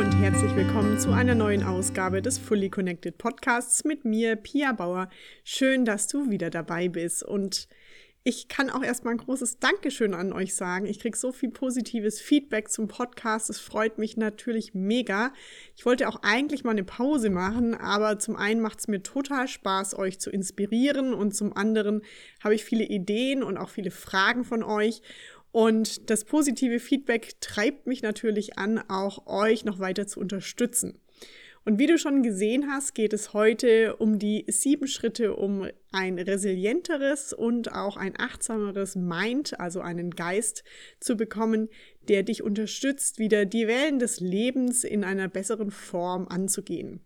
und herzlich willkommen zu einer neuen Ausgabe des Fully Connected Podcasts mit mir, Pia Bauer. Schön, dass du wieder dabei bist und ich kann auch erstmal ein großes Dankeschön an euch sagen. Ich kriege so viel positives Feedback zum Podcast. Es freut mich natürlich mega. Ich wollte auch eigentlich mal eine Pause machen, aber zum einen macht es mir total Spaß, euch zu inspirieren und zum anderen habe ich viele Ideen und auch viele Fragen von euch. Und das positive Feedback treibt mich natürlich an, auch euch noch weiter zu unterstützen. Und wie du schon gesehen hast, geht es heute um die sieben Schritte, um ein resilienteres und auch ein achtsameres Mind, also einen Geist zu bekommen, der dich unterstützt, wieder die Wellen des Lebens in einer besseren Form anzugehen.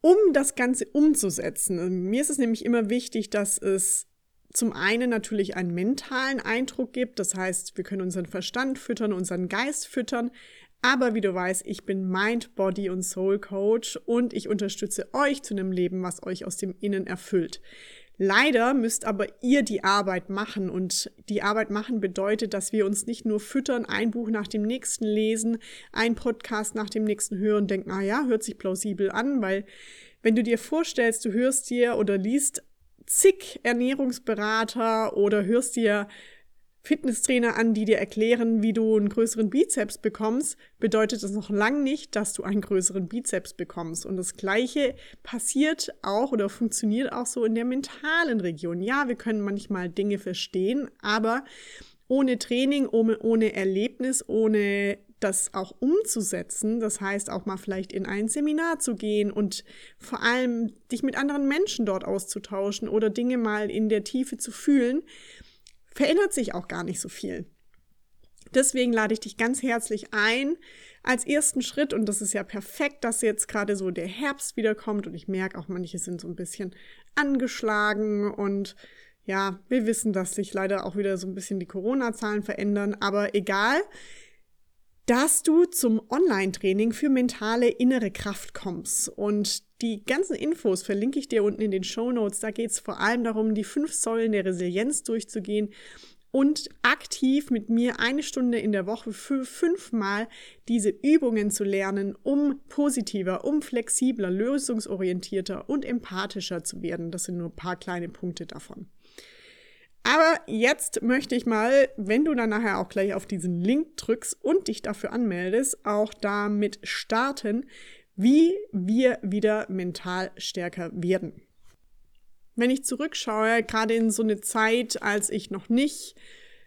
Um das Ganze umzusetzen, mir ist es nämlich immer wichtig, dass es zum einen natürlich einen mentalen Eindruck gibt, das heißt, wir können unseren Verstand füttern, unseren Geist füttern, aber wie du weißt, ich bin Mind, Body und Soul Coach und ich unterstütze euch zu einem Leben, was euch aus dem Innen erfüllt. Leider müsst aber ihr die Arbeit machen und die Arbeit machen bedeutet, dass wir uns nicht nur füttern, ein Buch nach dem nächsten lesen, ein Podcast nach dem nächsten hören denken, ah ja, hört sich plausibel an, weil wenn du dir vorstellst, du hörst dir oder liest zig Ernährungsberater oder hörst dir Fitnesstrainer an, die dir erklären, wie du einen größeren Bizeps bekommst, bedeutet das noch lange nicht, dass du einen größeren Bizeps bekommst. Und das Gleiche passiert auch oder funktioniert auch so in der mentalen Region. Ja, wir können manchmal Dinge verstehen, aber ohne Training, ohne, ohne Erlebnis, ohne das auch umzusetzen, das heißt auch mal vielleicht in ein Seminar zu gehen und vor allem dich mit anderen Menschen dort auszutauschen oder Dinge mal in der Tiefe zu fühlen, verändert sich auch gar nicht so viel. Deswegen lade ich dich ganz herzlich ein als ersten Schritt und das ist ja perfekt, dass jetzt gerade so der Herbst wiederkommt und ich merke auch manche sind so ein bisschen angeschlagen und ja, wir wissen, dass sich leider auch wieder so ein bisschen die Corona-Zahlen verändern, aber egal dass du zum Online-Training für mentale innere Kraft kommst. Und die ganzen Infos verlinke ich dir unten in den Show Notes. Da geht es vor allem darum, die fünf Säulen der Resilienz durchzugehen und aktiv mit mir eine Stunde in der Woche für fünfmal diese Übungen zu lernen, um positiver, um flexibler, lösungsorientierter und empathischer zu werden. Das sind nur ein paar kleine Punkte davon. Aber jetzt möchte ich mal, wenn du dann nachher auch gleich auf diesen Link drückst und dich dafür anmeldest, auch damit starten, wie wir wieder mental stärker werden. Wenn ich zurückschaue, gerade in so eine Zeit, als ich noch nicht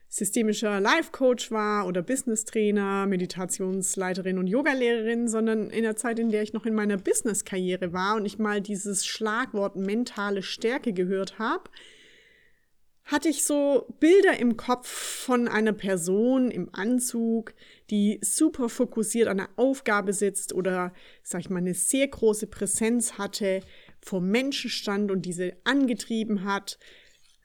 systemischer Life Coach war oder Business Trainer, Meditationsleiterin und Yogalehrerin, sondern in der Zeit, in der ich noch in meiner Business Karriere war und ich mal dieses Schlagwort mentale Stärke gehört habe, hatte ich so Bilder im Kopf von einer Person im Anzug, die super fokussiert an der Aufgabe sitzt oder, sag ich mal, eine sehr große Präsenz hatte, vor Menschen stand und diese angetrieben hat.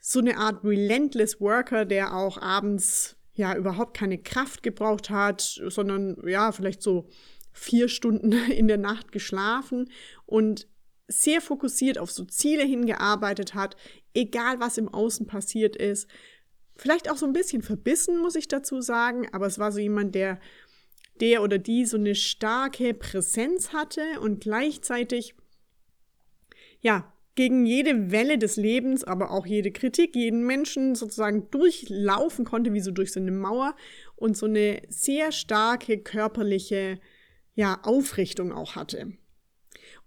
So eine Art relentless Worker, der auch abends ja überhaupt keine Kraft gebraucht hat, sondern ja, vielleicht so vier Stunden in der Nacht geschlafen und sehr fokussiert auf so Ziele hingearbeitet hat, egal was im Außen passiert ist. Vielleicht auch so ein bisschen verbissen, muss ich dazu sagen, aber es war so jemand, der, der oder die so eine starke Präsenz hatte und gleichzeitig, ja, gegen jede Welle des Lebens, aber auch jede Kritik, jeden Menschen sozusagen durchlaufen konnte, wie so durch so eine Mauer und so eine sehr starke körperliche, ja, Aufrichtung auch hatte.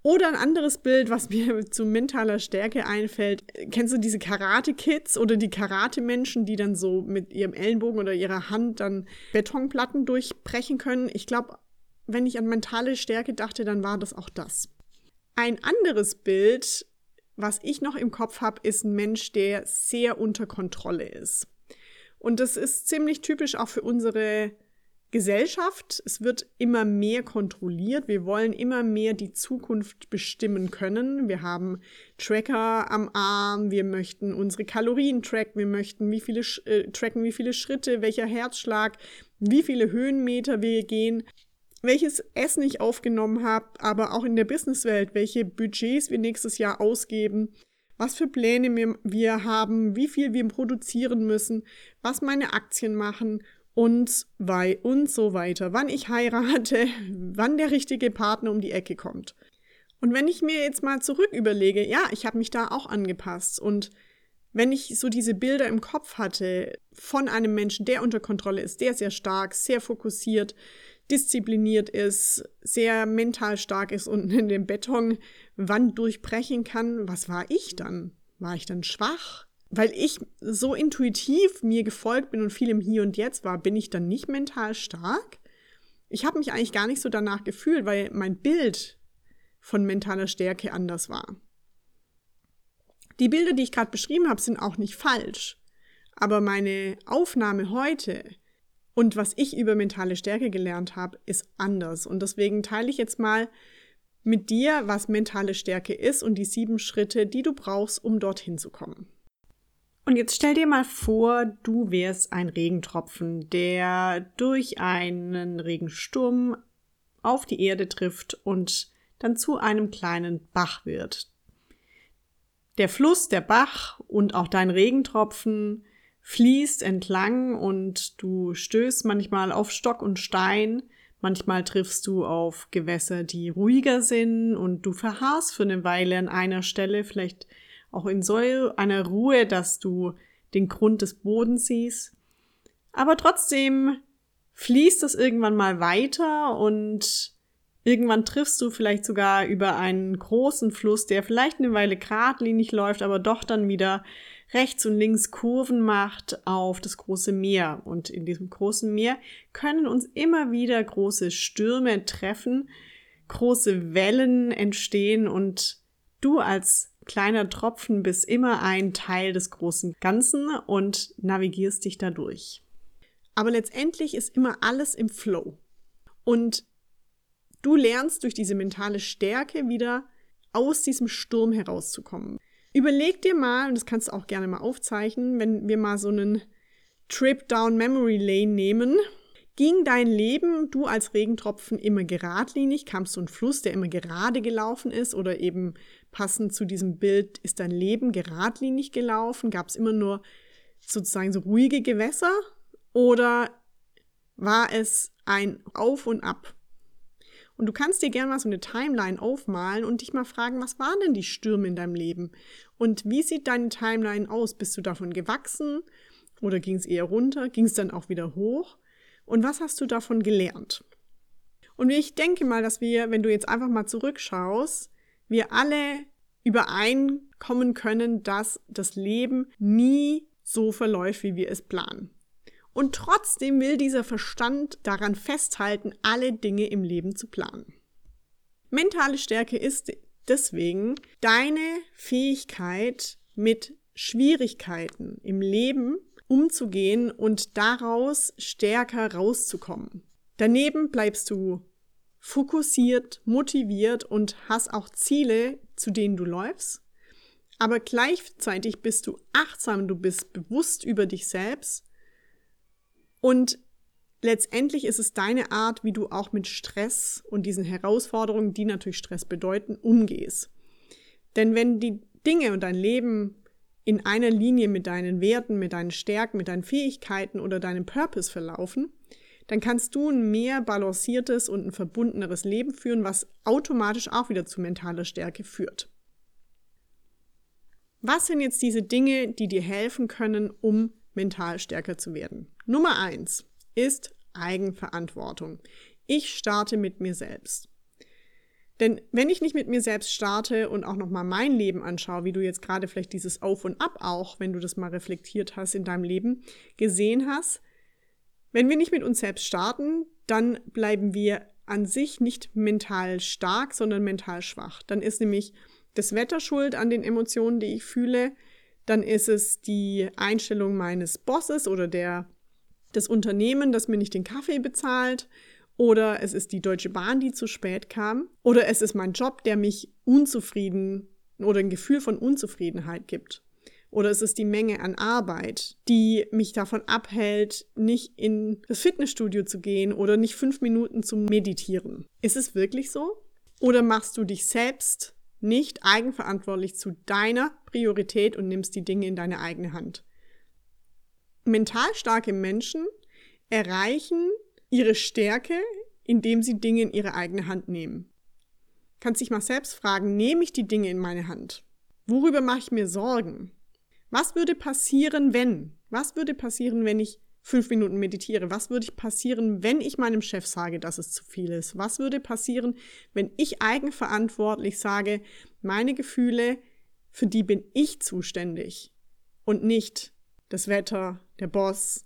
Oder ein anderes Bild, was mir zu mentaler Stärke einfällt. Kennst du diese Karate-Kids oder die Karate-Menschen, die dann so mit ihrem Ellenbogen oder ihrer Hand dann Betonplatten durchbrechen können? Ich glaube, wenn ich an mentale Stärke dachte, dann war das auch das. Ein anderes Bild, was ich noch im Kopf habe, ist ein Mensch, der sehr unter Kontrolle ist. Und das ist ziemlich typisch auch für unsere Gesellschaft. Es wird immer mehr kontrolliert. Wir wollen immer mehr die Zukunft bestimmen können. Wir haben Tracker am Arm. Wir möchten unsere Kalorien tracken. Wir möchten wie viele, äh, tracken, wie viele Schritte, welcher Herzschlag, wie viele Höhenmeter wir gehen, welches Essen ich aufgenommen habe, aber auch in der Businesswelt, welche Budgets wir nächstes Jahr ausgeben was für Pläne wir haben, wie viel wir produzieren müssen, was meine Aktien machen und bei und so weiter, wann ich heirate, wann der richtige Partner um die Ecke kommt. Und wenn ich mir jetzt mal zurück überlege, ja, ich habe mich da auch angepasst und wenn ich so diese Bilder im Kopf hatte von einem Menschen, der unter Kontrolle ist, der sehr stark, sehr fokussiert, diszipliniert ist, sehr mental stark ist und in den Betonwand durchbrechen kann, was war ich dann? War ich dann schwach? Weil ich so intuitiv mir gefolgt bin und viel im Hier und Jetzt war, bin ich dann nicht mental stark? Ich habe mich eigentlich gar nicht so danach gefühlt, weil mein Bild von mentaler Stärke anders war. Die Bilder, die ich gerade beschrieben habe, sind auch nicht falsch. Aber meine Aufnahme heute und was ich über mentale Stärke gelernt habe, ist anders. Und deswegen teile ich jetzt mal mit dir, was mentale Stärke ist und die sieben Schritte, die du brauchst, um dorthin zu kommen. Und jetzt stell dir mal vor, du wärst ein Regentropfen, der durch einen Regensturm auf die Erde trifft und dann zu einem kleinen Bach wird. Der Fluss, der Bach und auch dein Regentropfen fließt entlang und du stößt manchmal auf Stock und Stein, manchmal triffst du auf Gewässer, die ruhiger sind und du verharrst für eine Weile an einer Stelle, vielleicht auch in so einer Ruhe, dass du den Grund des Bodens siehst. Aber trotzdem fließt es irgendwann mal weiter und irgendwann triffst du vielleicht sogar über einen großen Fluss, der vielleicht eine Weile geradlinig läuft, aber doch dann wieder rechts und links Kurven macht auf das große Meer. Und in diesem großen Meer können uns immer wieder große Stürme treffen, große Wellen entstehen und du als kleiner Tropfen bist immer ein Teil des großen Ganzen und navigierst dich dadurch. Aber letztendlich ist immer alles im Flow. Und du lernst durch diese mentale Stärke wieder aus diesem Sturm herauszukommen. Überleg dir mal, und das kannst du auch gerne mal aufzeichnen, wenn wir mal so einen Trip down Memory Lane nehmen. Ging dein Leben, du als Regentropfen, immer geradlinig? Kamst du ein Fluss, der immer gerade gelaufen ist? Oder eben passend zu diesem Bild, ist dein Leben geradlinig gelaufen? Gab es immer nur sozusagen so ruhige Gewässer? Oder war es ein Auf und Ab? Und du kannst dir gerne mal so eine Timeline aufmalen und dich mal fragen, was waren denn die Stürme in deinem Leben? Und wie sieht deine Timeline aus? Bist du davon gewachsen oder ging es eher runter? Ging es dann auch wieder hoch? Und was hast du davon gelernt? Und ich denke mal, dass wir, wenn du jetzt einfach mal zurückschaust, wir alle übereinkommen können, dass das Leben nie so verläuft, wie wir es planen. Und trotzdem will dieser Verstand daran festhalten, alle Dinge im Leben zu planen. Mentale Stärke ist deswegen deine Fähigkeit, mit Schwierigkeiten im Leben umzugehen und daraus stärker rauszukommen. Daneben bleibst du fokussiert, motiviert und hast auch Ziele, zu denen du läufst. Aber gleichzeitig bist du achtsam, du bist bewusst über dich selbst und letztendlich ist es deine Art, wie du auch mit Stress und diesen Herausforderungen, die natürlich Stress bedeuten, umgehst. Denn wenn die Dinge und dein Leben in einer Linie mit deinen Werten, mit deinen Stärken, mit deinen Fähigkeiten oder deinem Purpose verlaufen, dann kannst du ein mehr balanciertes und ein verbundeneres Leben führen, was automatisch auch wieder zu mentaler Stärke führt. Was sind jetzt diese Dinge, die dir helfen können, um mental stärker zu werden. Nummer eins ist Eigenverantwortung. Ich starte mit mir selbst. Denn wenn ich nicht mit mir selbst starte und auch nochmal mein Leben anschaue, wie du jetzt gerade vielleicht dieses Auf und Ab auch, wenn du das mal reflektiert hast in deinem Leben, gesehen hast, wenn wir nicht mit uns selbst starten, dann bleiben wir an sich nicht mental stark, sondern mental schwach. Dann ist nämlich das Wetter schuld an den Emotionen, die ich fühle dann ist es die Einstellung meines Bosses oder der, des Unternehmen, das mir nicht den Kaffee bezahlt. Oder es ist die Deutsche Bahn, die zu spät kam. Oder es ist mein Job, der mich unzufrieden oder ein Gefühl von Unzufriedenheit gibt. Oder es ist die Menge an Arbeit, die mich davon abhält, nicht in das Fitnessstudio zu gehen oder nicht fünf Minuten zu meditieren. Ist es wirklich so? Oder machst du dich selbst nicht eigenverantwortlich zu deiner Priorität und nimmst die Dinge in deine eigene Hand. Mental starke Menschen erreichen ihre Stärke, indem sie Dinge in ihre eigene Hand nehmen. Kannst dich mal selbst fragen, nehme ich die Dinge in meine Hand? Worüber mache ich mir Sorgen? Was würde passieren, wenn? Was würde passieren, wenn ich fünf Minuten meditiere? Was würde passieren, wenn ich meinem Chef sage, dass es zu viel ist? Was würde passieren, wenn ich eigenverantwortlich sage, meine Gefühle, für die bin ich zuständig und nicht das Wetter, der Boss,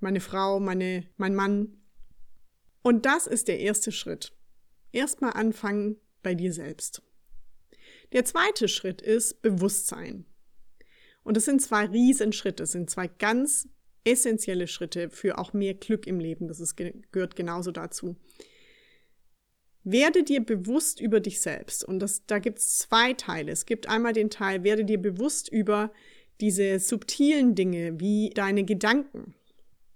meine Frau, meine, mein Mann. Und das ist der erste Schritt. Erstmal anfangen bei dir selbst. Der zweite Schritt ist Bewusstsein. Und das sind zwei Riesenschritte, das sind zwei ganz essentielle Schritte für auch mehr Glück im Leben. Das ist, gehört genauso dazu. Werde dir bewusst über dich selbst. Und das, da gibt es zwei Teile. Es gibt einmal den Teil, werde dir bewusst über diese subtilen Dinge wie deine Gedanken,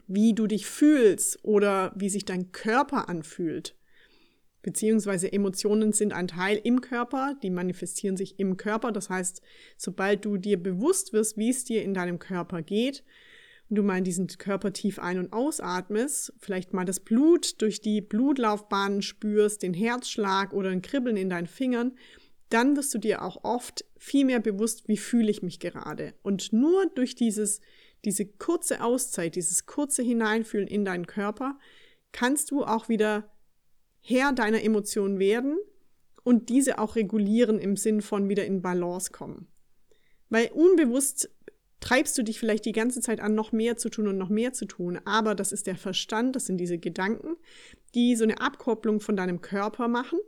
wie du dich fühlst oder wie sich dein Körper anfühlt. Beziehungsweise Emotionen sind ein Teil im Körper, die manifestieren sich im Körper. Das heißt, sobald du dir bewusst wirst, wie es dir in deinem Körper geht, und du mal in diesen Körper tief ein- und ausatmest, vielleicht mal das Blut durch die Blutlaufbahnen spürst, den Herzschlag oder ein Kribbeln in deinen Fingern, dann wirst du dir auch oft viel mehr bewusst, wie fühle ich mich gerade. Und nur durch dieses, diese kurze Auszeit, dieses kurze Hineinfühlen in deinen Körper, kannst du auch wieder Herr deiner Emotionen werden und diese auch regulieren im Sinn von wieder in Balance kommen. Weil unbewusst treibst du dich vielleicht die ganze Zeit an, noch mehr zu tun und noch mehr zu tun. Aber das ist der Verstand, das sind diese Gedanken, die so eine Abkopplung von deinem Körper machen.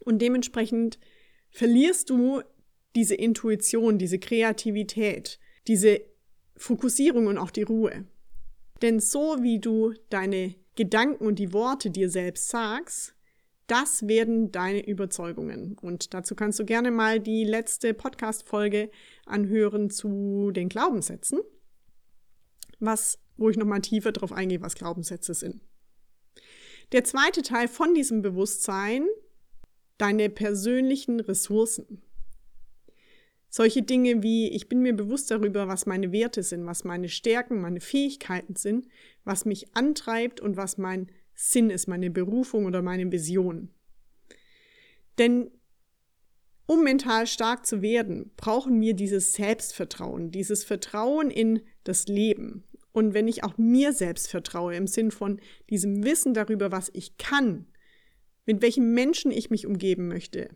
Und dementsprechend verlierst du diese Intuition, diese Kreativität, diese Fokussierung und auch die Ruhe. Denn so wie du deine Gedanken und die Worte dir selbst sagst, das werden deine Überzeugungen. Und dazu kannst du gerne mal die letzte Podcast-Folge anhören zu den Glaubenssätzen, was, wo ich nochmal tiefer darauf eingehe, was Glaubenssätze sind. Der zweite Teil von diesem Bewusstsein, deine persönlichen Ressourcen. Solche Dinge wie, ich bin mir bewusst darüber, was meine Werte sind, was meine Stärken, meine Fähigkeiten sind, was mich antreibt und was mein Sinn ist, meine Berufung oder meine Vision. Denn um mental stark zu werden, brauchen wir dieses Selbstvertrauen, dieses Vertrauen in das Leben. Und wenn ich auch mir selbst vertraue, im Sinn von diesem Wissen darüber, was ich kann, mit welchen Menschen ich mich umgeben möchte,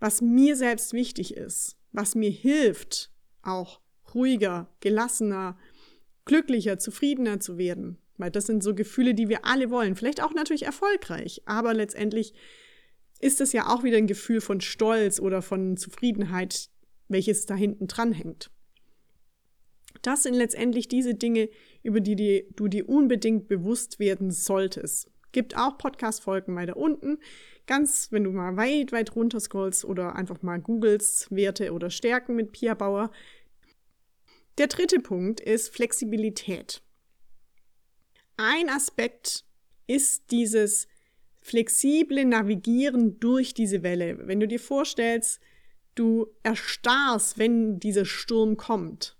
was mir selbst wichtig ist, was mir hilft, auch ruhiger, gelassener, glücklicher, zufriedener zu werden, weil das sind so Gefühle, die wir alle wollen. Vielleicht auch natürlich erfolgreich, aber letztendlich ist es ja auch wieder ein Gefühl von Stolz oder von Zufriedenheit, welches da hinten dran hängt. Das sind letztendlich diese Dinge, über die, die du dir unbedingt bewusst werden solltest. Gibt auch Podcast-Folgen weiter unten. Ganz, wenn du mal weit, weit runter scrollst oder einfach mal googelst, Werte oder Stärken mit Pia Bauer. Der dritte Punkt ist Flexibilität. Ein Aspekt ist dieses flexible Navigieren durch diese Welle. Wenn du dir vorstellst, du erstarrst, wenn dieser Sturm kommt,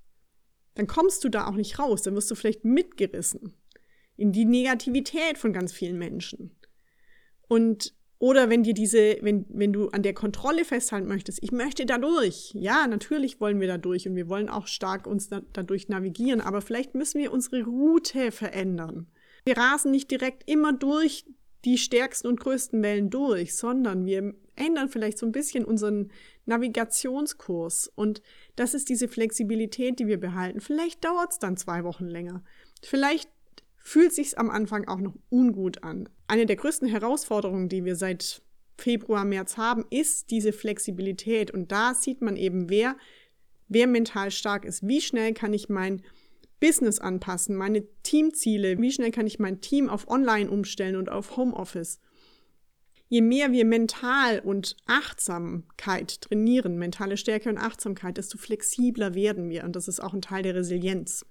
dann kommst du da auch nicht raus, dann wirst du vielleicht mitgerissen in die Negativität von ganz vielen Menschen. Und oder wenn dir diese, wenn, wenn du an der Kontrolle festhalten möchtest, ich möchte da durch. Ja, natürlich wollen wir da durch und wir wollen auch stark uns da, dadurch navigieren, aber vielleicht müssen wir unsere Route verändern. Wir rasen nicht direkt immer durch die stärksten und größten Wellen durch, sondern wir ändern vielleicht so ein bisschen unseren Navigationskurs. Und das ist diese Flexibilität, die wir behalten. Vielleicht dauert es dann zwei Wochen länger. Vielleicht fühlt sich's am Anfang auch noch ungut an. Eine der größten Herausforderungen, die wir seit Februar, März haben, ist diese Flexibilität. Und da sieht man eben, wer, wer mental stark ist. Wie schnell kann ich mein Business anpassen, meine Teamziele, wie schnell kann ich mein Team auf Online umstellen und auf Homeoffice. Je mehr wir mental und Achtsamkeit trainieren, mentale Stärke und Achtsamkeit, desto flexibler werden wir und das ist auch ein Teil der Resilienz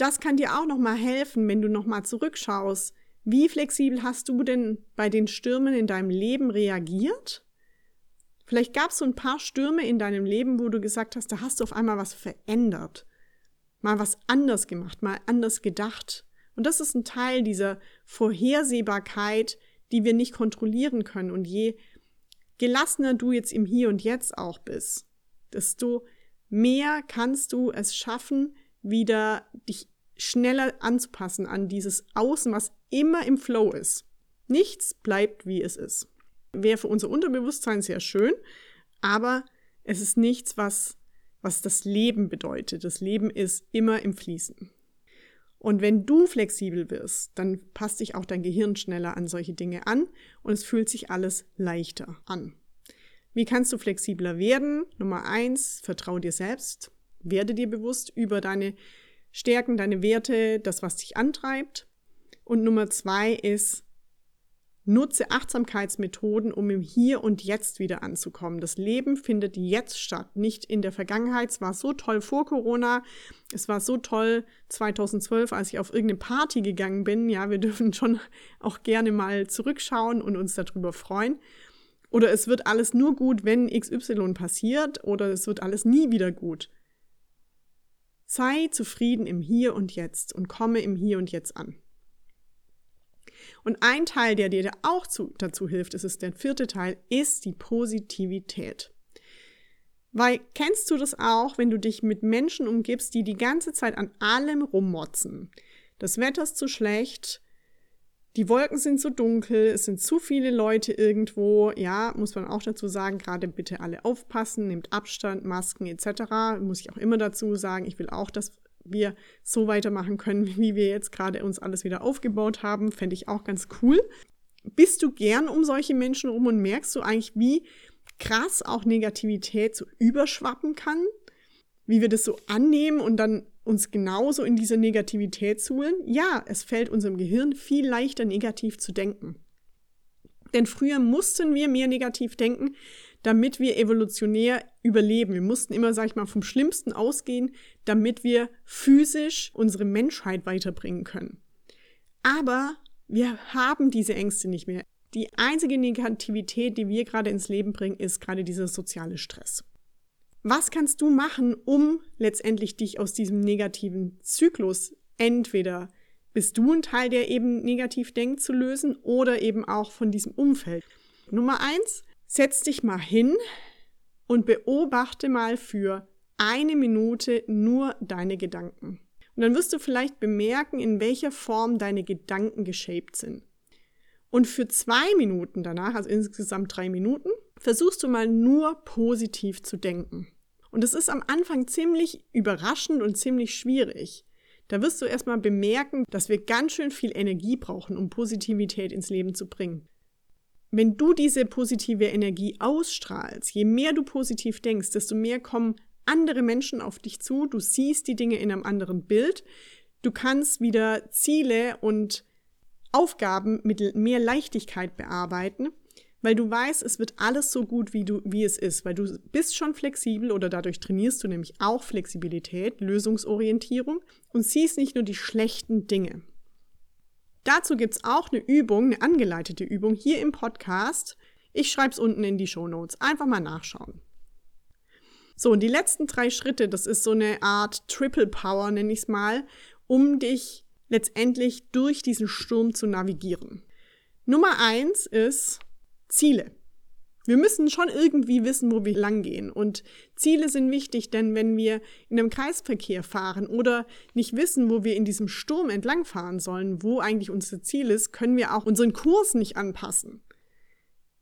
das kann dir auch noch mal helfen, wenn du noch mal zurückschaust. Wie flexibel hast du denn bei den Stürmen in deinem Leben reagiert? Vielleicht gab es so ein paar Stürme in deinem Leben, wo du gesagt hast, da hast du auf einmal was verändert, mal was anders gemacht, mal anders gedacht Und das ist ein Teil dieser Vorhersehbarkeit, die wir nicht kontrollieren können. Und je gelassener du jetzt im Hier und Jetzt auch bist, desto mehr kannst du es schaffen, wieder dich schneller anzupassen an dieses Außen, was immer im Flow ist. Nichts bleibt, wie es ist. Wäre für unser Unterbewusstsein sehr schön, aber es ist nichts, was, was das Leben bedeutet. Das Leben ist immer im Fließen. Und wenn du flexibel wirst, dann passt sich auch dein Gehirn schneller an solche Dinge an und es fühlt sich alles leichter an. Wie kannst du flexibler werden? Nummer eins, vertraue dir selbst. Werde dir bewusst über deine Stärken, deine Werte, das, was dich antreibt. Und Nummer zwei ist, nutze Achtsamkeitsmethoden, um im Hier und Jetzt wieder anzukommen. Das Leben findet jetzt statt, nicht in der Vergangenheit. Es war so toll vor Corona, es war so toll 2012, als ich auf irgendeine Party gegangen bin. Ja, wir dürfen schon auch gerne mal zurückschauen und uns darüber freuen. Oder es wird alles nur gut, wenn XY passiert, oder es wird alles nie wieder gut. Sei zufrieden im Hier und Jetzt und komme im Hier und Jetzt an. Und ein Teil, der dir auch zu, dazu hilft, ist der vierte Teil, ist die Positivität. Weil kennst du das auch, wenn du dich mit Menschen umgibst, die die ganze Zeit an allem rummotzen? Das Wetter ist zu schlecht, die Wolken sind zu dunkel, es sind zu viele Leute irgendwo. Ja, muss man auch dazu sagen, gerade bitte alle aufpassen, nehmt Abstand, Masken etc. Muss ich auch immer dazu sagen, ich will auch, dass wir so weitermachen können, wie wir jetzt gerade uns alles wieder aufgebaut haben. Fände ich auch ganz cool. Bist du gern um solche Menschen rum und merkst du eigentlich, wie krass auch Negativität so überschwappen kann? Wie wir das so annehmen und dann uns genauso in diese Negativität zuholen? Ja, es fällt unserem Gehirn viel leichter, negativ zu denken. Denn früher mussten wir mehr negativ denken, damit wir evolutionär überleben. Wir mussten immer, sag ich mal, vom Schlimmsten ausgehen, damit wir physisch unsere Menschheit weiterbringen können. Aber wir haben diese Ängste nicht mehr. Die einzige Negativität, die wir gerade ins Leben bringen, ist gerade dieser soziale Stress. Was kannst du machen, um letztendlich dich aus diesem negativen Zyklus entweder bist du ein Teil, der eben negativ denkt, zu lösen oder eben auch von diesem Umfeld? Nummer eins, setz dich mal hin und beobachte mal für eine Minute nur deine Gedanken. Und dann wirst du vielleicht bemerken, in welcher Form deine Gedanken geshaped sind. Und für zwei Minuten danach, also insgesamt drei Minuten, versuchst du mal nur positiv zu denken. Und es ist am Anfang ziemlich überraschend und ziemlich schwierig. Da wirst du erstmal bemerken, dass wir ganz schön viel Energie brauchen, um Positivität ins Leben zu bringen. Wenn du diese positive Energie ausstrahlst, je mehr du positiv denkst, desto mehr kommen andere Menschen auf dich zu, du siehst die Dinge in einem anderen Bild, du kannst wieder Ziele und Aufgaben mit mehr Leichtigkeit bearbeiten weil du weißt, es wird alles so gut, wie, du, wie es ist, weil du bist schon flexibel oder dadurch trainierst du nämlich auch Flexibilität, Lösungsorientierung und siehst nicht nur die schlechten Dinge. Dazu gibt es auch eine Übung, eine angeleitete Übung hier im Podcast. Ich schreibe es unten in die Show Notes. Einfach mal nachschauen. So, und die letzten drei Schritte, das ist so eine Art Triple Power, nenne ich es mal, um dich letztendlich durch diesen Sturm zu navigieren. Nummer eins ist, Ziele. Wir müssen schon irgendwie wissen, wo wir langgehen. Und Ziele sind wichtig, denn wenn wir in einem Kreisverkehr fahren oder nicht wissen, wo wir in diesem Sturm entlangfahren sollen, wo eigentlich unser Ziel ist, können wir auch unseren Kurs nicht anpassen.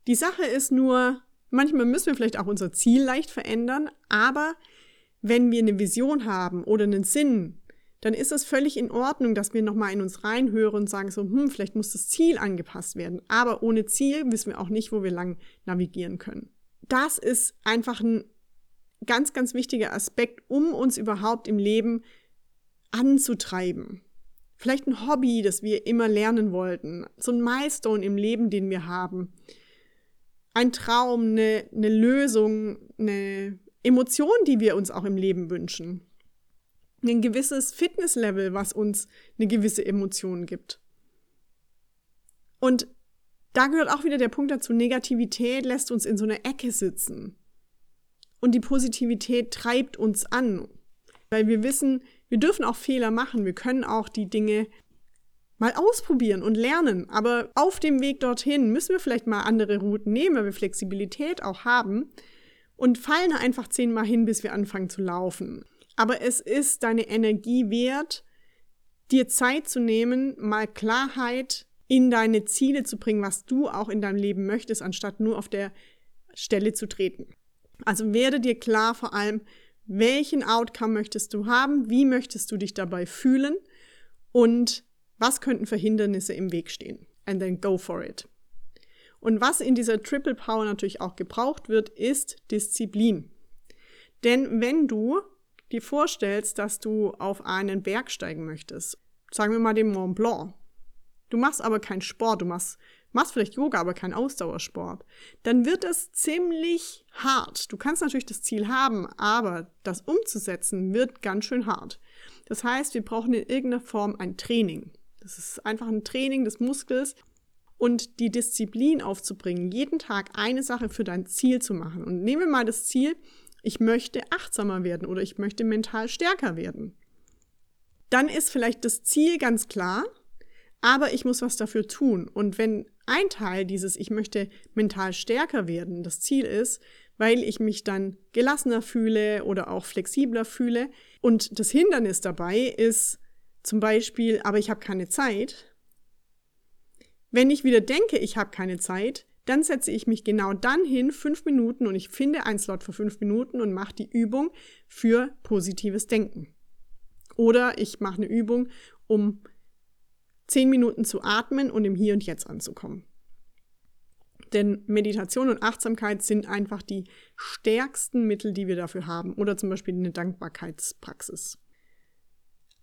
Die Sache ist nur, manchmal müssen wir vielleicht auch unser Ziel leicht verändern, aber wenn wir eine Vision haben oder einen Sinn, dann ist es völlig in Ordnung, dass wir nochmal in uns reinhören und sagen so, hm, vielleicht muss das Ziel angepasst werden. Aber ohne Ziel wissen wir auch nicht, wo wir lang navigieren können. Das ist einfach ein ganz, ganz wichtiger Aspekt, um uns überhaupt im Leben anzutreiben. Vielleicht ein Hobby, das wir immer lernen wollten. So ein Milestone im Leben, den wir haben. Ein Traum, eine, eine Lösung, eine Emotion, die wir uns auch im Leben wünschen ein gewisses Fitnesslevel, was uns eine gewisse Emotion gibt. Und da gehört auch wieder der Punkt dazu, Negativität lässt uns in so einer Ecke sitzen. Und die Positivität treibt uns an, weil wir wissen, wir dürfen auch Fehler machen, wir können auch die Dinge mal ausprobieren und lernen. Aber auf dem Weg dorthin müssen wir vielleicht mal andere Routen nehmen, weil wir Flexibilität auch haben und fallen einfach zehnmal hin, bis wir anfangen zu laufen. Aber es ist deine Energie wert, dir Zeit zu nehmen, mal Klarheit in deine Ziele zu bringen, was du auch in deinem Leben möchtest, anstatt nur auf der Stelle zu treten. Also werde dir klar vor allem, welchen Outcome möchtest du haben, wie möchtest du dich dabei fühlen und was könnten für Hindernisse im Weg stehen. And then go for it. Und was in dieser Triple Power natürlich auch gebraucht wird, ist Disziplin. Denn wenn du dir vorstellst, dass du auf einen Berg steigen möchtest, sagen wir mal den Mont Blanc, du machst aber keinen Sport, du machst, machst vielleicht Yoga, aber keinen Ausdauersport, dann wird es ziemlich hart. Du kannst natürlich das Ziel haben, aber das umzusetzen wird ganz schön hart. Das heißt, wir brauchen in irgendeiner Form ein Training. Das ist einfach ein Training des Muskels und die Disziplin aufzubringen, jeden Tag eine Sache für dein Ziel zu machen. Und nehmen wir mal das Ziel, ich möchte achtsamer werden oder ich möchte mental stärker werden. Dann ist vielleicht das Ziel ganz klar, aber ich muss was dafür tun. Und wenn ein Teil dieses Ich möchte mental stärker werden das Ziel ist, weil ich mich dann gelassener fühle oder auch flexibler fühle und das Hindernis dabei ist zum Beispiel, aber ich habe keine Zeit. Wenn ich wieder denke, ich habe keine Zeit, dann setze ich mich genau dann hin, fünf Minuten, und ich finde einen Slot für fünf Minuten und mache die Übung für positives Denken. Oder ich mache eine Übung, um zehn Minuten zu atmen und im Hier und Jetzt anzukommen. Denn Meditation und Achtsamkeit sind einfach die stärksten Mittel, die wir dafür haben. Oder zum Beispiel eine Dankbarkeitspraxis.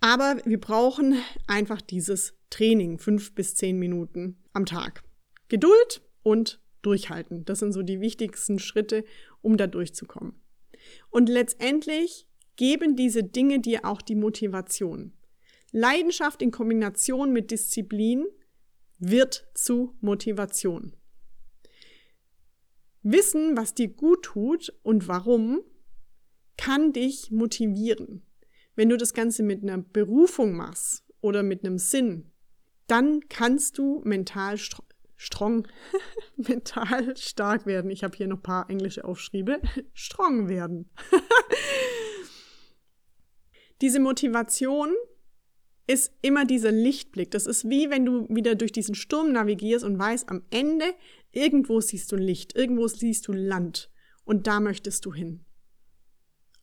Aber wir brauchen einfach dieses Training, fünf bis zehn Minuten am Tag. Geduld und durchhalten. Das sind so die wichtigsten Schritte, um da durchzukommen. Und letztendlich geben diese Dinge dir auch die Motivation. Leidenschaft in Kombination mit Disziplin wird zu Motivation. Wissen, was dir gut tut und warum, kann dich motivieren. Wenn du das Ganze mit einer Berufung machst oder mit einem Sinn, dann kannst du mental strong, mental stark werden. Ich habe hier noch ein paar englische Aufschriebe. strong werden. Diese Motivation ist immer dieser Lichtblick. Das ist wie wenn du wieder durch diesen Sturm navigierst und weißt, am Ende irgendwo siehst du Licht, irgendwo siehst du Land und da möchtest du hin.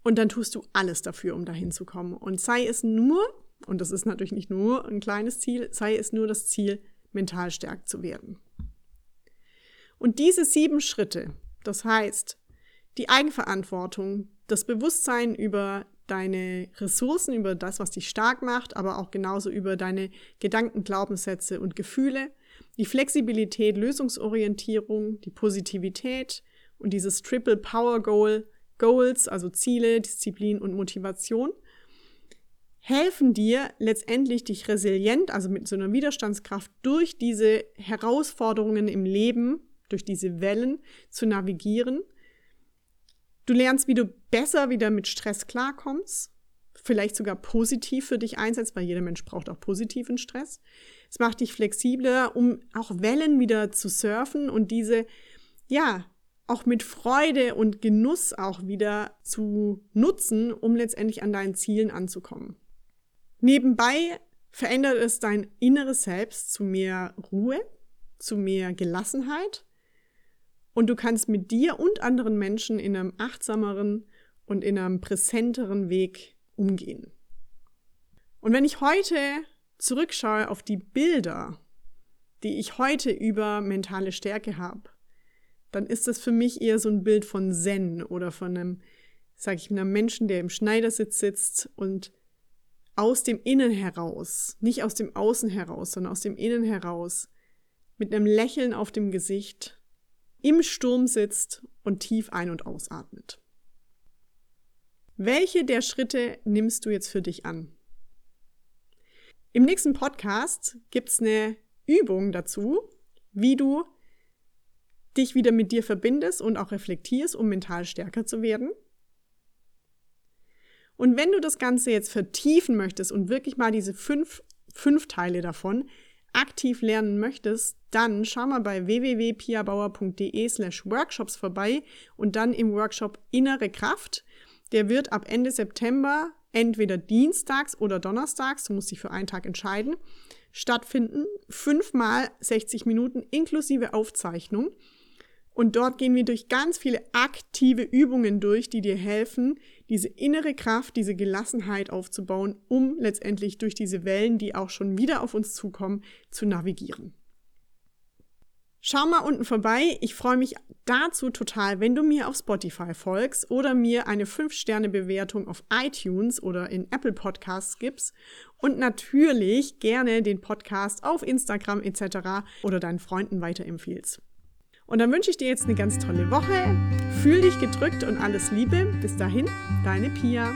Und dann tust du alles dafür, um dahin zu kommen. Und sei es nur, und das ist natürlich nicht nur ein kleines Ziel, sei es nur das Ziel, mental stärkt zu werden. Und diese sieben Schritte, das heißt die Eigenverantwortung, das Bewusstsein über deine Ressourcen, über das, was dich stark macht, aber auch genauso über deine Gedanken, Glaubenssätze und Gefühle, die Flexibilität, Lösungsorientierung, die Positivität und dieses Triple Power Goal, Goals, also Ziele, Disziplin und Motivation, helfen dir letztendlich dich resilient, also mit so einer Widerstandskraft durch diese Herausforderungen im Leben, durch diese Wellen zu navigieren. Du lernst, wie du besser wieder mit Stress klarkommst, vielleicht sogar positiv für dich einsetzt, weil jeder Mensch braucht auch positiven Stress. Es macht dich flexibler, um auch Wellen wieder zu surfen und diese, ja, auch mit Freude und Genuss auch wieder zu nutzen, um letztendlich an deinen Zielen anzukommen. Nebenbei verändert es dein inneres Selbst zu mehr Ruhe, zu mehr Gelassenheit und du kannst mit dir und anderen Menschen in einem achtsameren und in einem präsenteren Weg umgehen. Und wenn ich heute zurückschaue auf die Bilder, die ich heute über mentale Stärke habe, dann ist das für mich eher so ein Bild von Zen oder von einem, sag ich, einem Menschen, der im Schneidersitz sitzt und aus dem Innen heraus, nicht aus dem Außen heraus, sondern aus dem Innen heraus, mit einem Lächeln auf dem Gesicht, im Sturm sitzt und tief ein- und ausatmet. Welche der Schritte nimmst du jetzt für dich an? Im nächsten Podcast gibt es eine Übung dazu, wie du dich wieder mit dir verbindest und auch reflektierst, um mental stärker zu werden. Und wenn du das Ganze jetzt vertiefen möchtest und wirklich mal diese fünf, fünf Teile davon, aktiv lernen möchtest, dann schau mal bei www.piabauer.de slash workshops vorbei und dann im Workshop Innere Kraft. Der wird ab Ende September entweder dienstags oder donnerstags, du musst dich für einen Tag entscheiden, stattfinden. Fünfmal 60 Minuten inklusive Aufzeichnung. Und dort gehen wir durch ganz viele aktive Übungen durch, die dir helfen, diese innere Kraft, diese Gelassenheit aufzubauen, um letztendlich durch diese Wellen, die auch schon wieder auf uns zukommen, zu navigieren. Schau mal unten vorbei. Ich freue mich dazu total, wenn du mir auf Spotify folgst oder mir eine 5-Sterne-Bewertung auf iTunes oder in Apple Podcasts gibst und natürlich gerne den Podcast auf Instagram etc. oder deinen Freunden weiterempfiehlst. Und dann wünsche ich dir jetzt eine ganz tolle Woche. Fühl dich gedrückt und alles Liebe. Bis dahin, deine Pia.